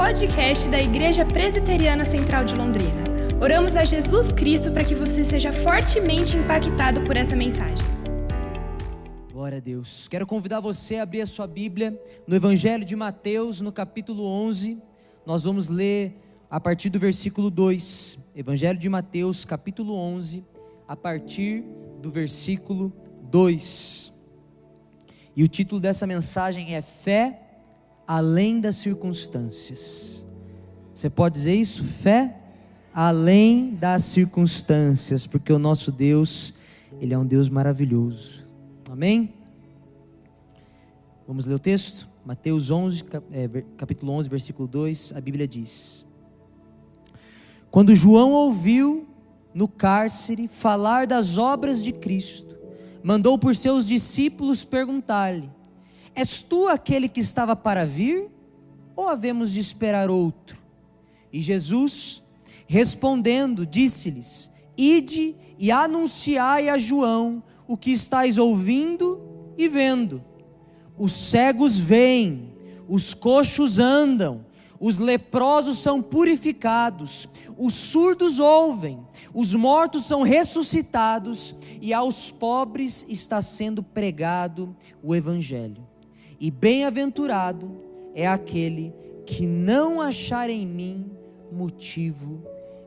podcast da Igreja Presbiteriana Central de Londrina. Oramos a Jesus Cristo para que você seja fortemente impactado por essa mensagem. Glória a Deus. Quero convidar você a abrir a sua Bíblia no Evangelho de Mateus, no capítulo 11. Nós vamos ler a partir do versículo 2. Evangelho de Mateus, capítulo 11, a partir do versículo 2. E o título dessa mensagem é Fé além das circunstâncias. Você pode dizer isso? Fé além das circunstâncias, porque o nosso Deus, ele é um Deus maravilhoso. Amém? Vamos ler o texto? Mateus 11, é, capítulo 11, versículo 2, a Bíblia diz: Quando João ouviu no cárcere falar das obras de Cristo, mandou por seus discípulos perguntar-lhe: És tu aquele que estava para vir? Ou havemos de esperar outro? E Jesus, respondendo, disse-lhes: Ide e anunciai a João o que estáis ouvindo e vendo. Os cegos veem, os coxos andam, os leprosos são purificados, os surdos ouvem, os mortos são ressuscitados e aos pobres está sendo pregado o Evangelho. E bem-aventurado é aquele que não achar em mim motivo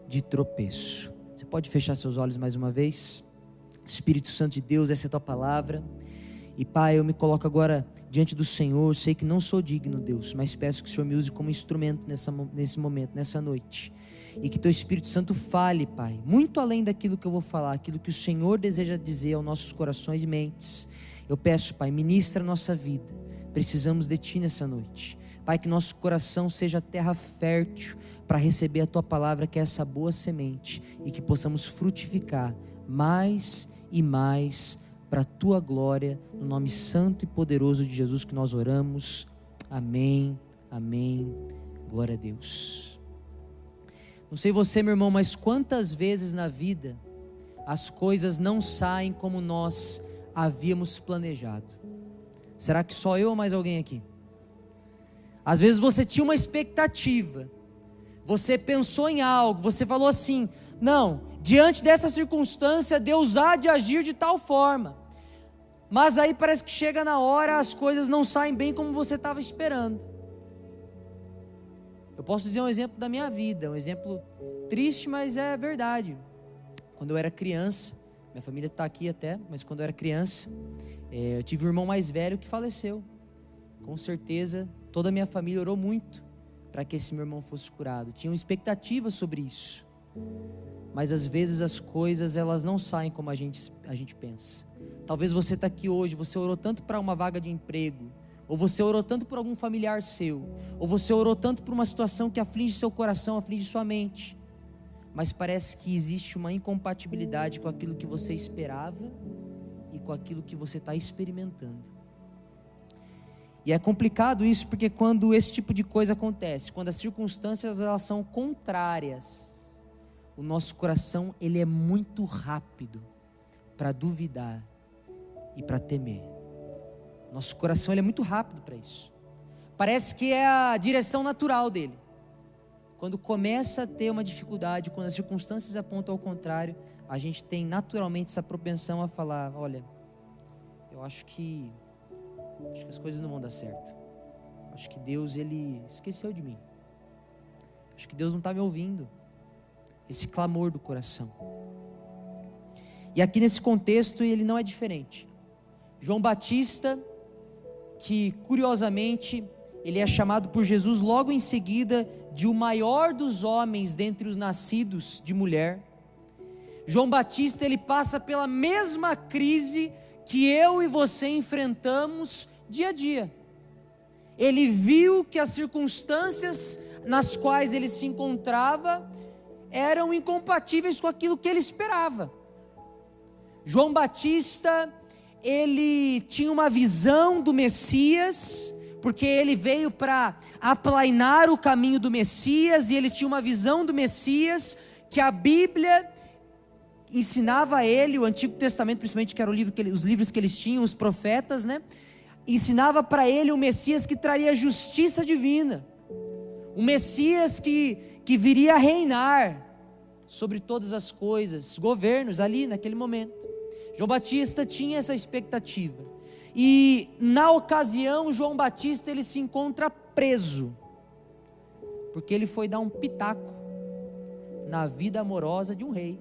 de tropeço. Você pode fechar seus olhos mais uma vez? Espírito Santo de Deus, essa é a tua palavra. E Pai, eu me coloco agora diante do Senhor. Sei que não sou digno, Deus, mas peço que o Senhor me use como instrumento nessa, nesse momento, nessa noite. E que teu Espírito Santo fale, Pai, muito além daquilo que eu vou falar, aquilo que o Senhor deseja dizer aos nossos corações e mentes. Eu peço, Pai, ministra a nossa vida Precisamos de Ti nessa noite. Pai, que nosso coração seja terra fértil para receber a Tua palavra, que é essa boa semente, e que possamos frutificar mais e mais para a Tua glória, no nome santo e poderoso de Jesus que nós oramos. Amém, amém. Glória a Deus. Não sei você, meu irmão, mas quantas vezes na vida as coisas não saem como nós havíamos planejado. Será que só eu ou mais alguém aqui? Às vezes você tinha uma expectativa, você pensou em algo, você falou assim: não, diante dessa circunstância, Deus há de agir de tal forma. Mas aí parece que chega na hora, as coisas não saem bem como você estava esperando. Eu posso dizer um exemplo da minha vida, um exemplo triste, mas é verdade. Quando eu era criança, minha família está aqui até, mas quando eu era criança, é, eu tive um irmão mais velho que faleceu. Com certeza, toda a minha família orou muito para que esse meu irmão fosse curado. Tinham expectativas sobre isso. Mas às vezes as coisas elas não saem como a gente, a gente pensa. Talvez você está aqui hoje, você orou tanto para uma vaga de emprego, ou você orou tanto por algum familiar seu, ou você orou tanto por uma situação que aflige seu coração, aflige sua mente. Mas parece que existe uma incompatibilidade com aquilo que você esperava e com aquilo que você está experimentando. E é complicado isso porque quando esse tipo de coisa acontece, quando as circunstâncias elas são contrárias, o nosso coração ele é muito rápido para duvidar e para temer. Nosso coração ele é muito rápido para isso. Parece que é a direção natural dele. Quando começa a ter uma dificuldade, quando as circunstâncias apontam ao contrário, a gente tem naturalmente essa propensão a falar: olha, eu acho que acho que as coisas não vão dar certo. Acho que Deus ele esqueceu de mim. Acho que Deus não está me ouvindo. Esse clamor do coração. E aqui nesse contexto ele não é diferente. João Batista, que curiosamente ele é chamado por Jesus logo em seguida de o maior dos homens dentre os nascidos de mulher João Batista ele passa pela mesma crise que eu e você enfrentamos dia a dia. Ele viu que as circunstâncias nas quais ele se encontrava eram incompatíveis com aquilo que ele esperava. João Batista, ele tinha uma visão do Messias, porque ele veio para aplainar o caminho do Messias, e ele tinha uma visão do Messias que a Bíblia ensinava a ele o Antigo Testamento, principalmente que era o livro os livros que eles tinham, os profetas, né? Ensinava para ele o Messias que traria justiça divina, um Messias que, que viria a reinar sobre todas as coisas, governos ali naquele momento. João Batista tinha essa expectativa. E na ocasião, João Batista ele se encontra preso, porque ele foi dar um pitaco na vida amorosa de um rei.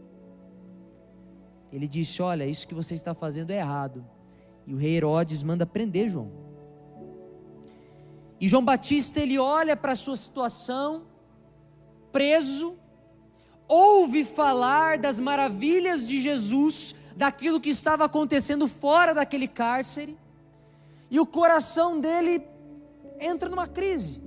Ele disse: Olha, isso que você está fazendo é errado. E o rei Herodes manda prender João. E João Batista ele olha para a sua situação, preso, ouve falar das maravilhas de Jesus, daquilo que estava acontecendo fora daquele cárcere, e o coração dele entra numa crise.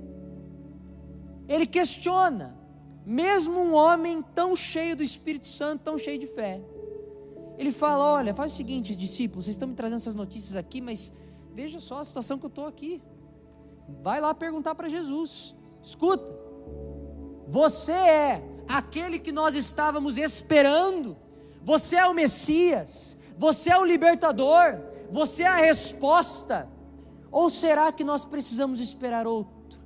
Ele questiona, mesmo um homem tão cheio do Espírito Santo, tão cheio de fé. Ele fala: Olha, faz o seguinte, discípulos, vocês estão me trazendo essas notícias aqui, mas veja só a situação que eu estou aqui. Vai lá perguntar para Jesus. Escuta, você é aquele que nós estávamos esperando, você é o Messias, você é o libertador, você é a resposta. Ou será que nós precisamos esperar outro?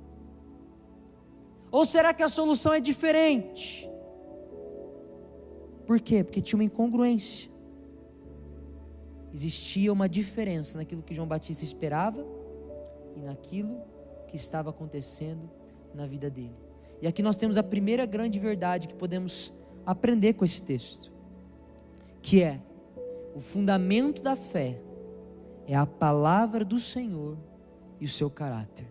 Ou será que a solução é diferente? Por quê? Porque tinha uma incongruência. Existia uma diferença naquilo que João Batista esperava e naquilo que estava acontecendo na vida dele. E aqui nós temos a primeira grande verdade que podemos aprender com esse texto, que é o fundamento da fé é a palavra do Senhor e o seu caráter.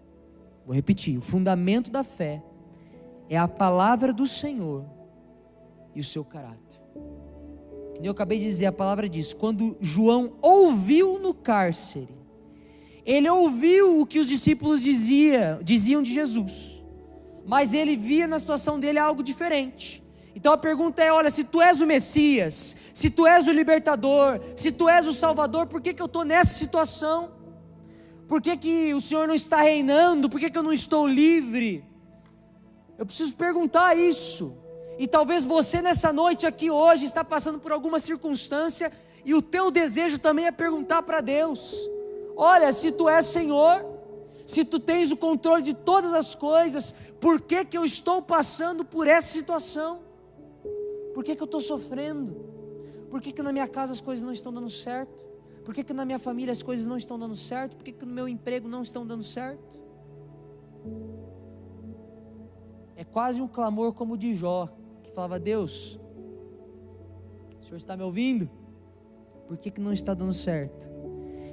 Vou repetir: o fundamento da fé é a palavra do Senhor e o seu caráter. Como eu acabei de dizer, a palavra diz: quando João ouviu no cárcere ele ouviu o que os discípulos dizia, diziam de Jesus, mas ele via na situação dele algo diferente. Então a pergunta é: olha, se tu és o Messias, se tu és o libertador, se tu és o Salvador, por que, que eu estou nessa situação? Por que, que o Senhor não está reinando? Por que, que eu não estou livre? Eu preciso perguntar isso. E talvez você nessa noite aqui hoje está passando por alguma circunstância e o teu desejo também é perguntar para Deus: Olha, se tu és Senhor, se tu tens o controle de todas as coisas, por que, que eu estou passando por essa situação? Por que, que eu estou sofrendo? Por que, que na minha casa as coisas não estão dando certo? Por que, que na minha família as coisas não estão dando certo? Por que, que no meu emprego não estão dando certo? É quase um clamor como o de Jó, que falava: Deus, o Senhor está me ouvindo? Por que, que não está dando certo?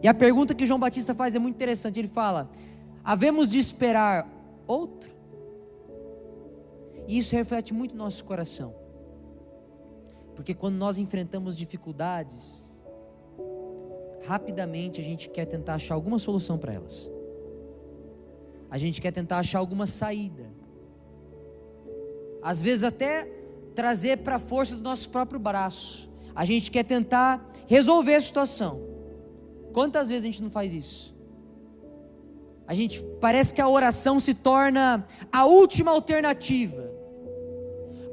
E a pergunta que João Batista faz é muito interessante. Ele fala: havemos de esperar outro? E isso reflete muito nosso coração. Porque quando nós enfrentamos dificuldades, rapidamente a gente quer tentar achar alguma solução para elas. A gente quer tentar achar alguma saída. Às vezes até trazer para a força do nosso próprio braço. A gente quer tentar resolver a situação. Quantas vezes a gente não faz isso? A gente parece que a oração se torna a última alternativa.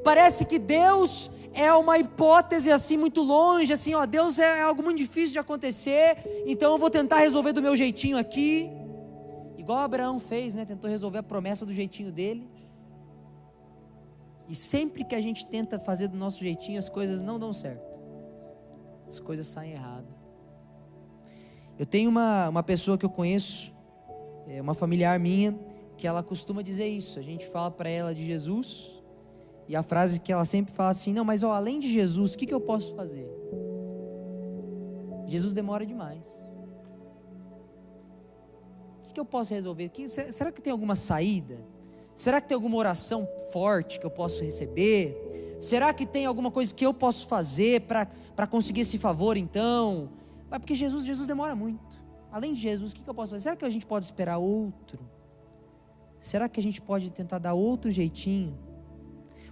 Parece que Deus é uma hipótese assim muito longe, assim, ó, Deus é algo muito difícil de acontecer, então eu vou tentar resolver do meu jeitinho aqui. Igual Abraão fez, né? Tentou resolver a promessa do jeitinho dele. E sempre que a gente tenta fazer do nosso jeitinho, as coisas não dão certo. As coisas saem errado. Eu tenho uma, uma pessoa que eu conheço, é uma familiar minha, que ela costuma dizer isso. A gente fala para ela de Jesus, e a frase que ela sempre fala assim: Não, mas ó, além de Jesus, o que, que eu posso fazer? Jesus demora demais. O que, que eu posso resolver? Que, será que tem alguma saída? Será que tem alguma oração forte que eu posso receber? Será que tem alguma coisa que eu posso fazer para conseguir esse favor então? Mas porque Jesus, Jesus demora muito. Além de Jesus, o que, que eu posso fazer? Será que a gente pode esperar outro? Será que a gente pode tentar dar outro jeitinho?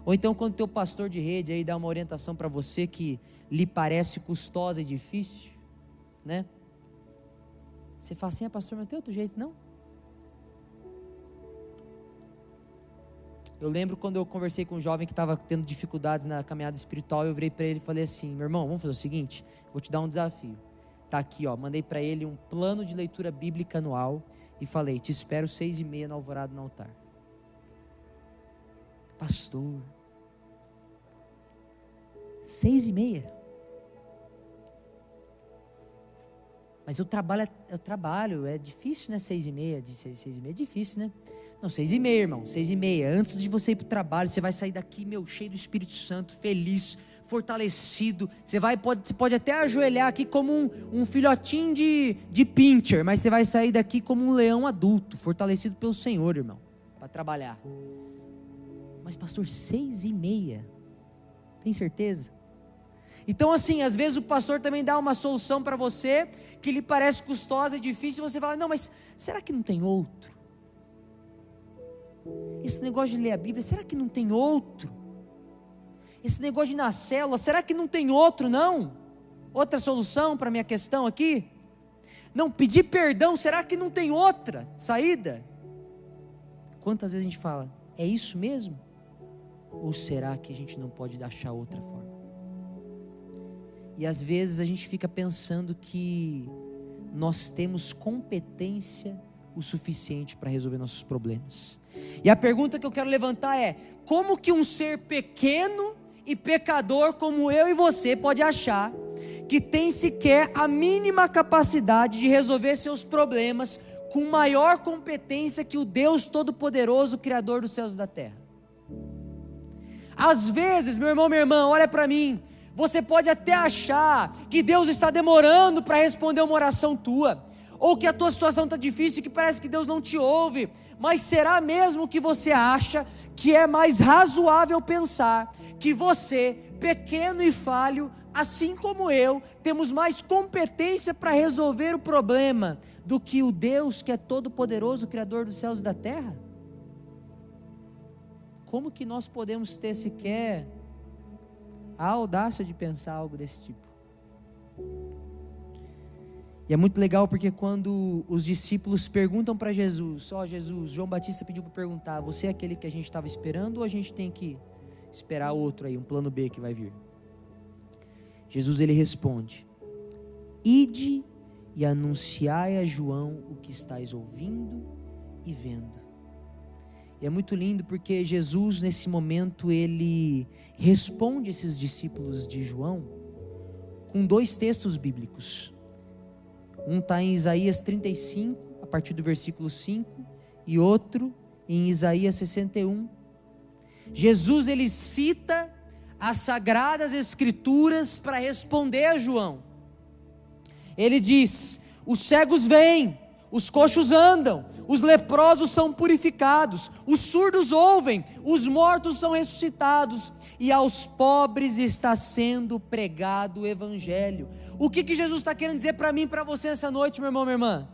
Ou então, quando teu pastor de rede aí dá uma orientação para você que lhe parece custosa e difícil, né? Você fala assim, ah, pastor, mas tem outro jeito, não? Eu lembro quando eu conversei com um jovem que estava tendo dificuldades na caminhada espiritual, eu virei para ele e falei assim: meu irmão, vamos fazer o seguinte, vou te dar um desafio. Tá aqui, ó. Mandei para ele um plano de leitura bíblica anual e falei: te espero seis e meia no alvorado no altar. Pastor, seis e meia. Mas eu trabalho, eu trabalho, é difícil, né? Seis e meia, de seis, seis e meia é difícil, né? Não, seis e meia, irmão, seis e meia. Antes de você ir para o trabalho, você vai sair daqui, meu, cheio do Espírito Santo, feliz, fortalecido. Você vai, pode, você pode até ajoelhar aqui como um, um filhotinho de, de pincher, mas você vai sair daqui como um leão adulto, fortalecido pelo Senhor, irmão, para trabalhar. Mas, pastor, seis e meia, tem certeza? Então, assim, às vezes o pastor também dá uma solução para você que lhe parece custosa e difícil, e você fala: não, mas será que não tem outro? Esse negócio de ler a Bíblia, será que não tem outro? Esse negócio de ir na célula, será que não tem outro, não? Outra solução para minha questão aqui? Não, pedir perdão, será que não tem outra saída? Quantas vezes a gente fala, é isso mesmo? Ou será que a gente não pode achar outra forma? E às vezes a gente fica pensando que nós temos competência o suficiente para resolver nossos problemas. E a pergunta que eu quero levantar é: como que um ser pequeno e pecador como eu e você pode achar que tem sequer a mínima capacidade de resolver seus problemas com maior competência que o Deus Todo-Poderoso, Criador dos céus e da terra? Às vezes, meu irmão, minha irmã, olha para mim, você pode até achar que Deus está demorando para responder uma oração tua, ou que a tua situação está difícil e que parece que Deus não te ouve, mas será mesmo que você acha que é mais razoável pensar que você, pequeno e falho, assim como eu, temos mais competência para resolver o problema do que o Deus que é todo-poderoso, Criador dos céus e da terra? Como que nós podemos ter sequer a audácia de pensar algo desse tipo. E é muito legal porque quando os discípulos perguntam para Jesus, ó oh, Jesus, João Batista pediu para perguntar, você é aquele que a gente estava esperando ou a gente tem que esperar outro aí, um plano B que vai vir? Jesus ele responde: Ide e anunciai a João o que estáis ouvindo e vendo. E é muito lindo porque Jesus, nesse momento, ele responde esses discípulos de João com dois textos bíblicos. Um está em Isaías 35, a partir do versículo 5, e outro em Isaías 61. Jesus ele cita as sagradas escrituras para responder a João. Ele diz: os cegos vêm, os coxos andam, os leprosos são purificados, os surdos ouvem, os mortos são ressuscitados, e aos pobres está sendo pregado o Evangelho. O que, que Jesus está querendo dizer para mim e para você essa noite, meu irmão, minha irmã?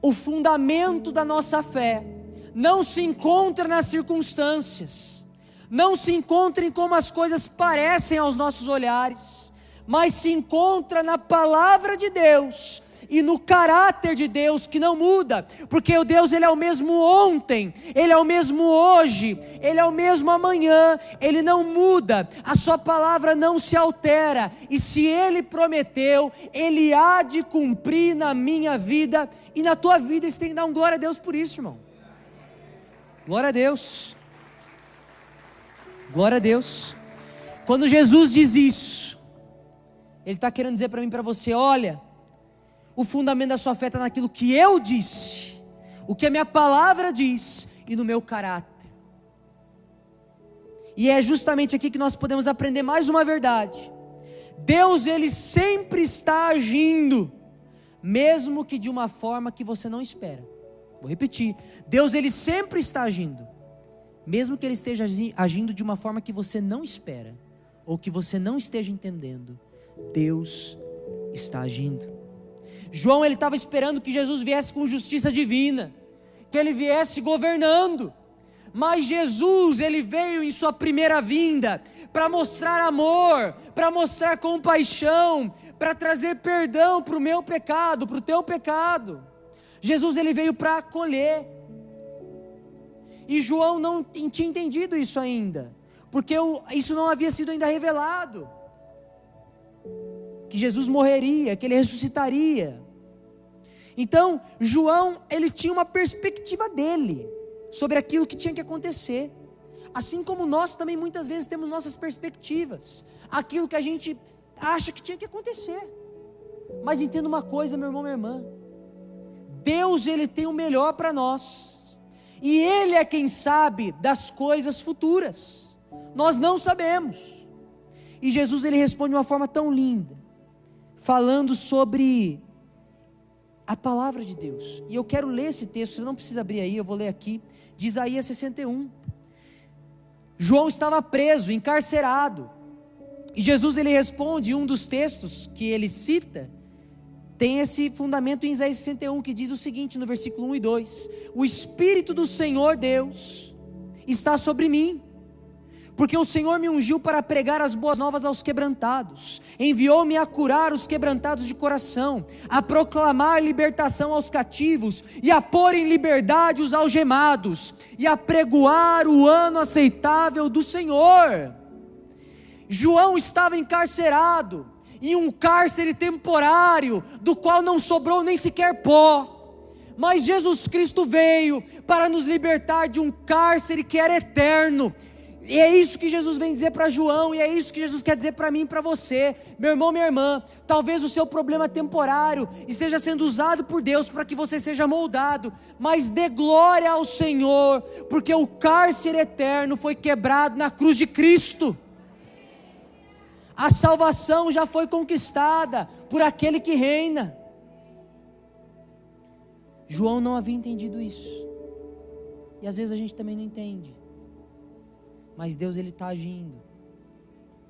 O fundamento da nossa fé não se encontra nas circunstâncias, não se encontra em como as coisas parecem aos nossos olhares, mas se encontra na palavra de Deus e no caráter de Deus que não muda, porque o Deus ele é o mesmo ontem, ele é o mesmo hoje, ele é o mesmo amanhã, ele não muda, a sua palavra não se altera, e se ele prometeu, ele há de cumprir na minha vida e na tua vida, você tem que dar um glória a Deus por isso, irmão. Glória a Deus. Glória a Deus. Quando Jesus diz isso, Ele está querendo dizer para mim, para você: olha, o fundamento da sua fé está naquilo que eu disse, o que a minha palavra diz e no meu caráter. E é justamente aqui que nós podemos aprender mais uma verdade. Deus, Ele sempre está agindo, mesmo que de uma forma que você não espera. Vou repetir: Deus, Ele sempre está agindo, mesmo que Ele esteja agindo de uma forma que você não espera, ou que você não esteja entendendo. Deus está agindo. João ele estava esperando que Jesus viesse com justiça divina, que ele viesse governando. Mas Jesus, ele veio em sua primeira vinda para mostrar amor, para mostrar compaixão, para trazer perdão para o meu pecado, para o teu pecado. Jesus ele veio para acolher. E João não tinha entendido isso ainda, porque isso não havia sido ainda revelado Jesus morreria, que ele ressuscitaria. Então, João, ele tinha uma perspectiva dele. sobre aquilo que tinha que acontecer. Assim como nós também muitas vezes temos nossas perspectivas, aquilo que a gente acha que tinha que acontecer. Mas entenda uma coisa, meu irmão, minha irmã. Deus, ele tem o melhor para nós. E ele é quem sabe das coisas futuras. Nós não sabemos. E Jesus ele responde de uma forma tão linda, falando sobre a palavra de Deus. E eu quero ler esse texto, você não precisa abrir aí, eu vou ler aqui, de Isaías 61. João estava preso, encarcerado. E Jesus ele responde, um dos textos que ele cita, tem esse fundamento em Isaías 61 que diz o seguinte no versículo 1 e 2: O Espírito do Senhor Deus está sobre mim porque o Senhor me ungiu para pregar as boas novas aos quebrantados, enviou-me a curar os quebrantados de coração, a proclamar libertação aos cativos e a pôr em liberdade os algemados e a pregoar o ano aceitável do Senhor. João estava encarcerado em um cárcere temporário, do qual não sobrou nem sequer pó. Mas Jesus Cristo veio para nos libertar de um cárcere que era eterno, e é isso que Jesus vem dizer para João, e é isso que Jesus quer dizer para mim e para você, meu irmão, minha irmã. Talvez o seu problema temporário esteja sendo usado por Deus para que você seja moldado, mas dê glória ao Senhor, porque o cárcere eterno foi quebrado na cruz de Cristo. A salvação já foi conquistada por aquele que reina. João não havia entendido isso, e às vezes a gente também não entende mas Deus ele está agindo,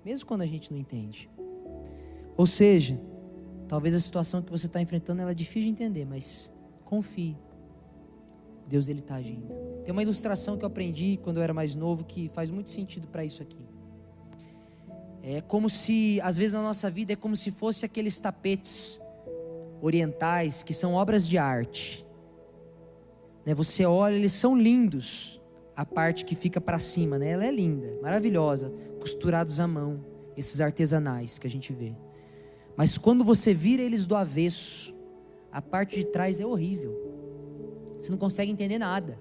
mesmo quando a gente não entende. Ou seja, talvez a situação que você está enfrentando ela é difícil de entender, mas confie. Deus ele está agindo. Tem uma ilustração que eu aprendi quando eu era mais novo que faz muito sentido para isso aqui. É como se, às vezes na nossa vida, é como se fosse aqueles tapetes orientais que são obras de arte. Né? Você olha, eles são lindos, a parte que fica para cima, né? Ela é linda, maravilhosa, costurados à mão, esses artesanais que a gente vê. Mas quando você vira eles do avesso, a parte de trás é horrível. Você não consegue entender nada.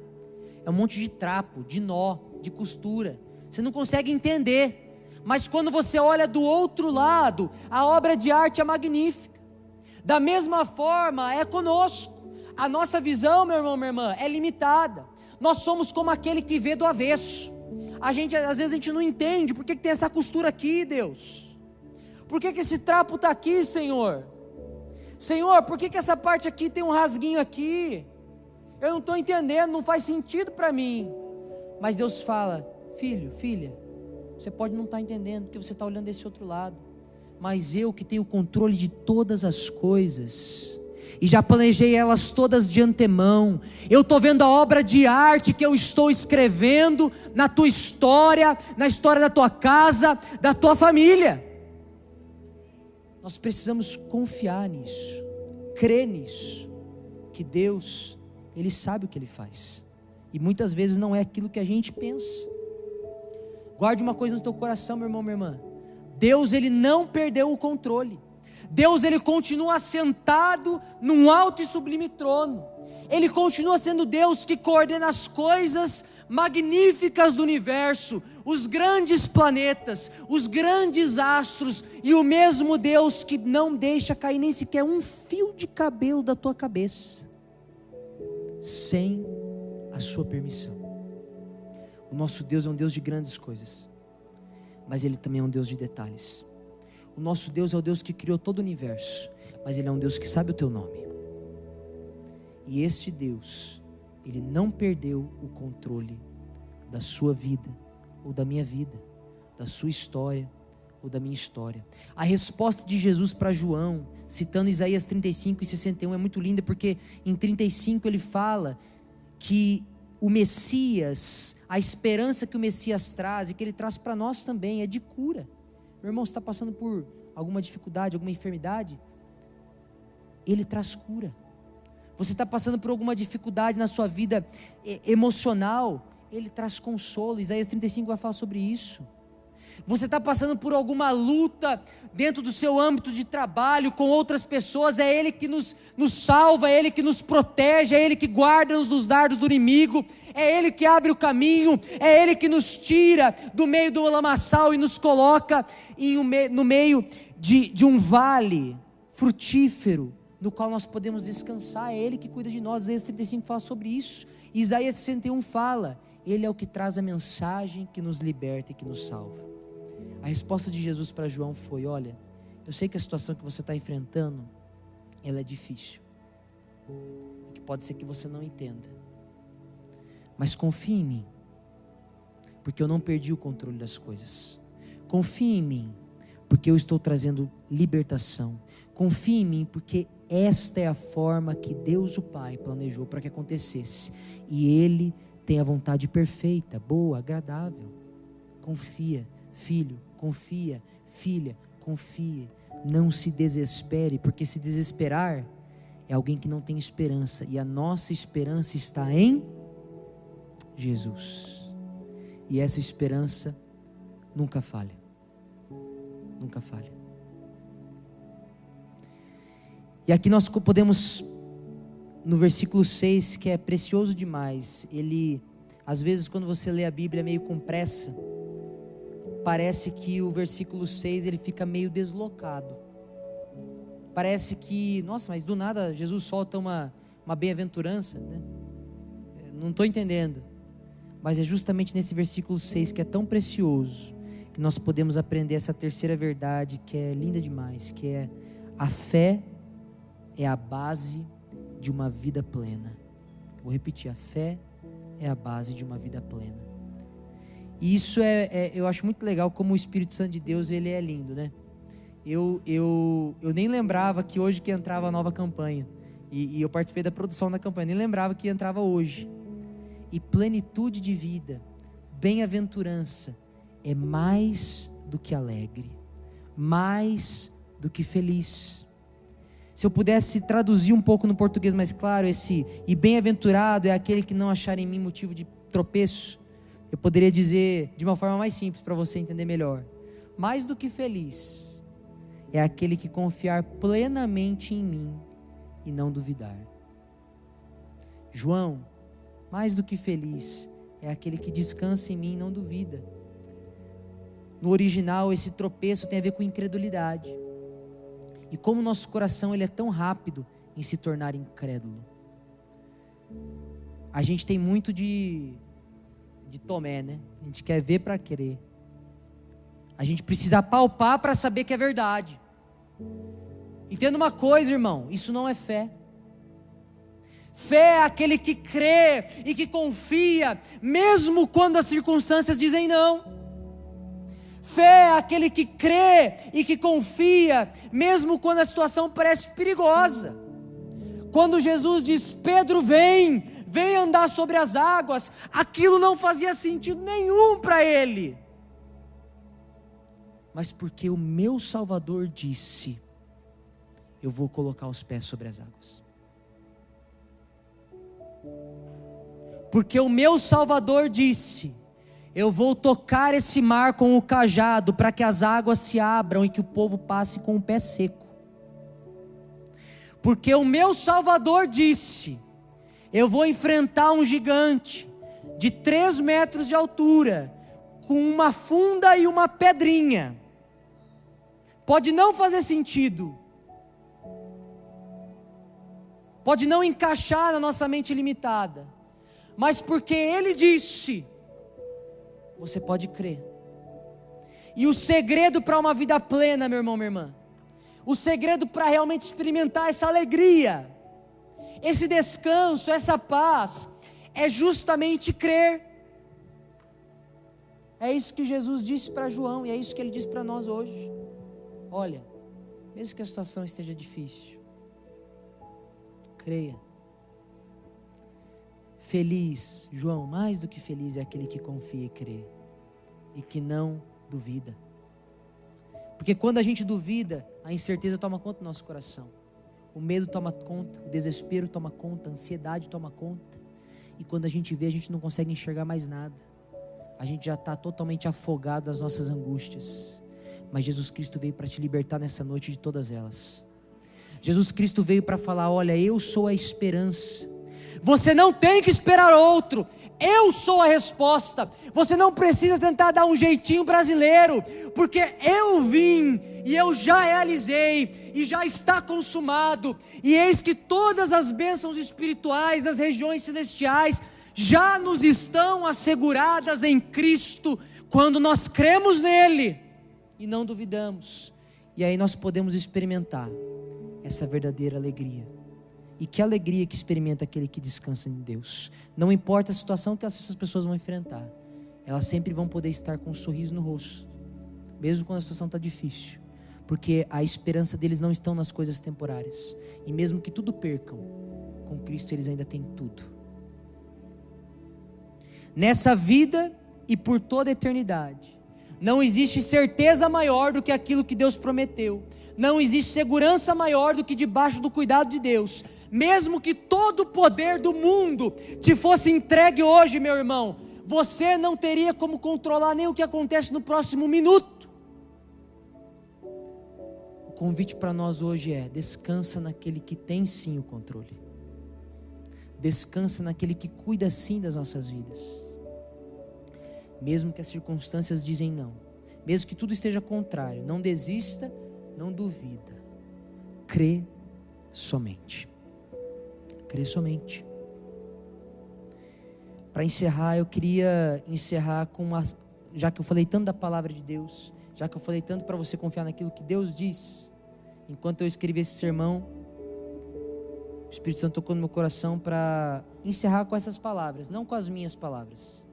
É um monte de trapo, de nó, de costura. Você não consegue entender. Mas quando você olha do outro lado, a obra de arte é magnífica. Da mesma forma é conosco. A nossa visão, meu irmão, minha irmã, é limitada. Nós somos como aquele que vê do avesso. A gente, às vezes, a gente não entende por que, que tem essa costura aqui, Deus. Por que, que esse trapo está aqui, Senhor? Senhor, por que, que essa parte aqui tem um rasguinho aqui? Eu não estou entendendo, não faz sentido para mim. Mas Deus fala, filho, filha, você pode não estar tá entendendo, porque você está olhando desse outro lado. Mas eu que tenho controle de todas as coisas, e já planejei elas todas de antemão. Eu estou vendo a obra de arte que eu estou escrevendo na tua história, na história da tua casa, da tua família. Nós precisamos confiar nisso, crer nisso, que Deus, Ele sabe o que Ele faz, e muitas vezes não é aquilo que a gente pensa. Guarde uma coisa no teu coração, meu irmão, minha irmã. Deus, Ele não perdeu o controle. Deus ele continua sentado num alto e sublime trono. Ele continua sendo Deus que coordena as coisas magníficas do universo, os grandes planetas, os grandes astros e o mesmo Deus que não deixa cair nem sequer um fio de cabelo da tua cabeça sem a sua permissão. O nosso Deus é um Deus de grandes coisas, mas ele também é um Deus de detalhes. O nosso Deus é o Deus que criou todo o universo, mas Ele é um Deus que sabe o teu nome. E este Deus, Ele não perdeu o controle da sua vida, ou da minha vida, da sua história, ou da minha história. A resposta de Jesus para João, citando Isaías 35 e 61, é muito linda, porque em 35 ele fala que o Messias, a esperança que o Messias traz e que ele traz para nós também é de cura. Meu irmão, está passando por alguma dificuldade, alguma enfermidade? Ele traz cura. Você está passando por alguma dificuldade na sua vida emocional? Ele traz consolo. Isaías 35 vai falar sobre isso. Você está passando por alguma luta dentro do seu âmbito de trabalho com outras pessoas, é Ele que nos, nos salva, é Ele que nos protege, é Ele que guarda-nos dos dardos do inimigo, é Ele que abre o caminho, é Ele que nos tira do meio do lamaçal e nos coloca em no meio de, de um vale frutífero, no qual nós podemos descansar, é Ele que cuida de nós. Isaías 35 fala sobre isso, Isaías 61 fala, Ele é o que traz a mensagem que nos liberta e que nos salva. A resposta de Jesus para João foi: Olha, eu sei que a situação que você está enfrentando, ela é difícil. Que pode ser que você não entenda. Mas confie em mim. Porque eu não perdi o controle das coisas. Confie em mim, porque eu estou trazendo libertação. Confie em mim, porque esta é a forma que Deus o Pai planejou para que acontecesse. E Ele tem a vontade perfeita, boa, agradável. Confia, filho, confia, filha, confie. Não se desespere, porque se desesperar é alguém que não tem esperança, e a nossa esperança está em Jesus. E essa esperança nunca falha. Nunca falha. E aqui nós podemos, no versículo 6, que é precioso demais, ele, às vezes, quando você lê a Bíblia meio com pressa, parece que o versículo 6 ele fica meio deslocado. Parece que, nossa, mas do nada Jesus solta uma, uma bem-aventurança, né? Não estou entendendo. Mas é justamente nesse versículo 6 que é tão precioso que nós podemos aprender essa terceira verdade que é linda demais, que é a fé é a base de uma vida plena. Vou repetir, a fé é a base de uma vida plena. E isso é, é, eu acho muito legal como o Espírito Santo de Deus ele é lindo, né? Eu, eu, eu nem lembrava que hoje que entrava a nova campanha. E, e eu participei da produção da campanha, nem lembrava que entrava hoje. E plenitude de vida, bem-aventurança, é mais do que alegre, mais do que feliz. Se eu pudesse traduzir um pouco no português mais claro, esse e bem-aventurado é aquele que não achar em mim motivo de tropeço eu poderia dizer de uma forma mais simples para você entender melhor. Mais do que feliz é aquele que confiar plenamente em mim e não duvidar. João, mais do que feliz é aquele que descansa em mim e não duvida. No original, esse tropeço tem a ver com incredulidade. E como nosso coração ele é tão rápido em se tornar incrédulo. A gente tem muito de de Tomé, né? A gente quer ver para crer. A gente precisa palpar para saber que é verdade. Entenda uma coisa, irmão: isso não é fé. Fé é aquele que crê e que confia, mesmo quando as circunstâncias dizem não. Fé é aquele que crê e que confia, mesmo quando a situação parece perigosa. Quando Jesus diz: Pedro, vem, vem andar sobre as águas, aquilo não fazia sentido nenhum para ele. Mas porque o meu Salvador disse: Eu vou colocar os pés sobre as águas. Porque o meu Salvador disse: Eu vou tocar esse mar com o cajado para que as águas se abram e que o povo passe com o pé seco. Porque o meu Salvador disse: eu vou enfrentar um gigante de três metros de altura, com uma funda e uma pedrinha. Pode não fazer sentido, pode não encaixar na nossa mente limitada, mas porque Ele disse, você pode crer. E o segredo para uma vida plena, meu irmão, minha irmã, o segredo para realmente experimentar essa alegria, esse descanso, essa paz, é justamente crer. É isso que Jesus disse para João e é isso que ele diz para nós hoje. Olha, mesmo que a situação esteja difícil, creia. Feliz, João, mais do que feliz é aquele que confia e crê e que não duvida. Porque quando a gente duvida, a incerteza toma conta do nosso coração. O medo toma conta, o desespero toma conta, a ansiedade toma conta. E quando a gente vê, a gente não consegue enxergar mais nada. a gente já está totalmente afogado nas nossas angústias. Mas Jesus Cristo veio para te libertar nessa noite de todas elas. Jesus Cristo veio para falar: olha, eu sou a esperança. Você não tem que esperar outro. Eu sou a resposta. Você não precisa tentar dar um jeitinho brasileiro, porque eu vim e eu já realizei e já está consumado. E eis que todas as bênçãos espirituais das regiões celestiais já nos estão asseguradas em Cristo quando nós cremos nele e não duvidamos. E aí nós podemos experimentar essa verdadeira alegria. E que alegria que experimenta aquele que descansa em Deus. Não importa a situação que essas pessoas vão enfrentar, elas sempre vão poder estar com um sorriso no rosto, mesmo quando a situação está difícil, porque a esperança deles não estão nas coisas temporárias. E mesmo que tudo percam, com Cristo eles ainda têm tudo. Nessa vida e por toda a eternidade, não existe certeza maior do que aquilo que Deus prometeu. Não existe segurança maior do que debaixo do cuidado de Deus mesmo que todo o poder do mundo te fosse entregue hoje, meu irmão, você não teria como controlar nem o que acontece no próximo minuto. O convite para nós hoje é: descansa naquele que tem sim o controle. Descansa naquele que cuida sim das nossas vidas. Mesmo que as circunstâncias dizem não, mesmo que tudo esteja contrário, não desista, não duvida. Crê somente. Crê somente. Para encerrar, eu queria encerrar com uma. Já que eu falei tanto da palavra de Deus, já que eu falei tanto para você confiar naquilo que Deus diz, enquanto eu escrevi esse sermão, o Espírito Santo tocou no meu coração para encerrar com essas palavras, não com as minhas palavras,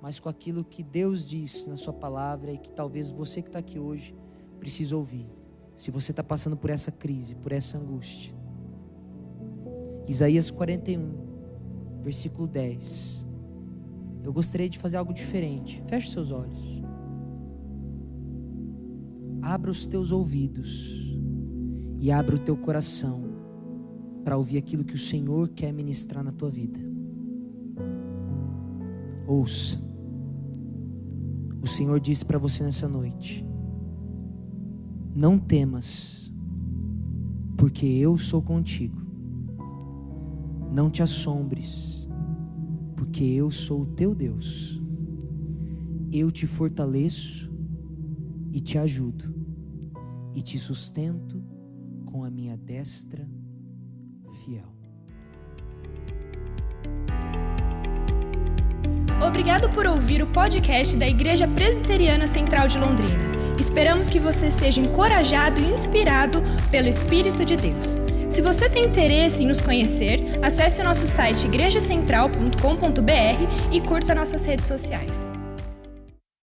mas com aquilo que Deus diz na Sua palavra e que talvez você que está aqui hoje precisa ouvir. Se você está passando por essa crise, por essa angústia, Isaías 41, versículo 10. Eu gostaria de fazer algo diferente. Feche seus olhos. Abra os teus ouvidos e abra o teu coração para ouvir aquilo que o Senhor quer ministrar na tua vida. Ouça. O Senhor disse para você nessa noite: Não temas, porque eu sou contigo. Não te assombres, porque eu sou o teu Deus. Eu te fortaleço e te ajudo, e te sustento com a minha destra fiel. Obrigado por ouvir o podcast da Igreja Presbiteriana Central de Londrina. Esperamos que você seja encorajado e inspirado pelo Espírito de Deus. Se você tem interesse em nos conhecer, acesse o nosso site igrejacentral.com.br e curta nossas redes sociais.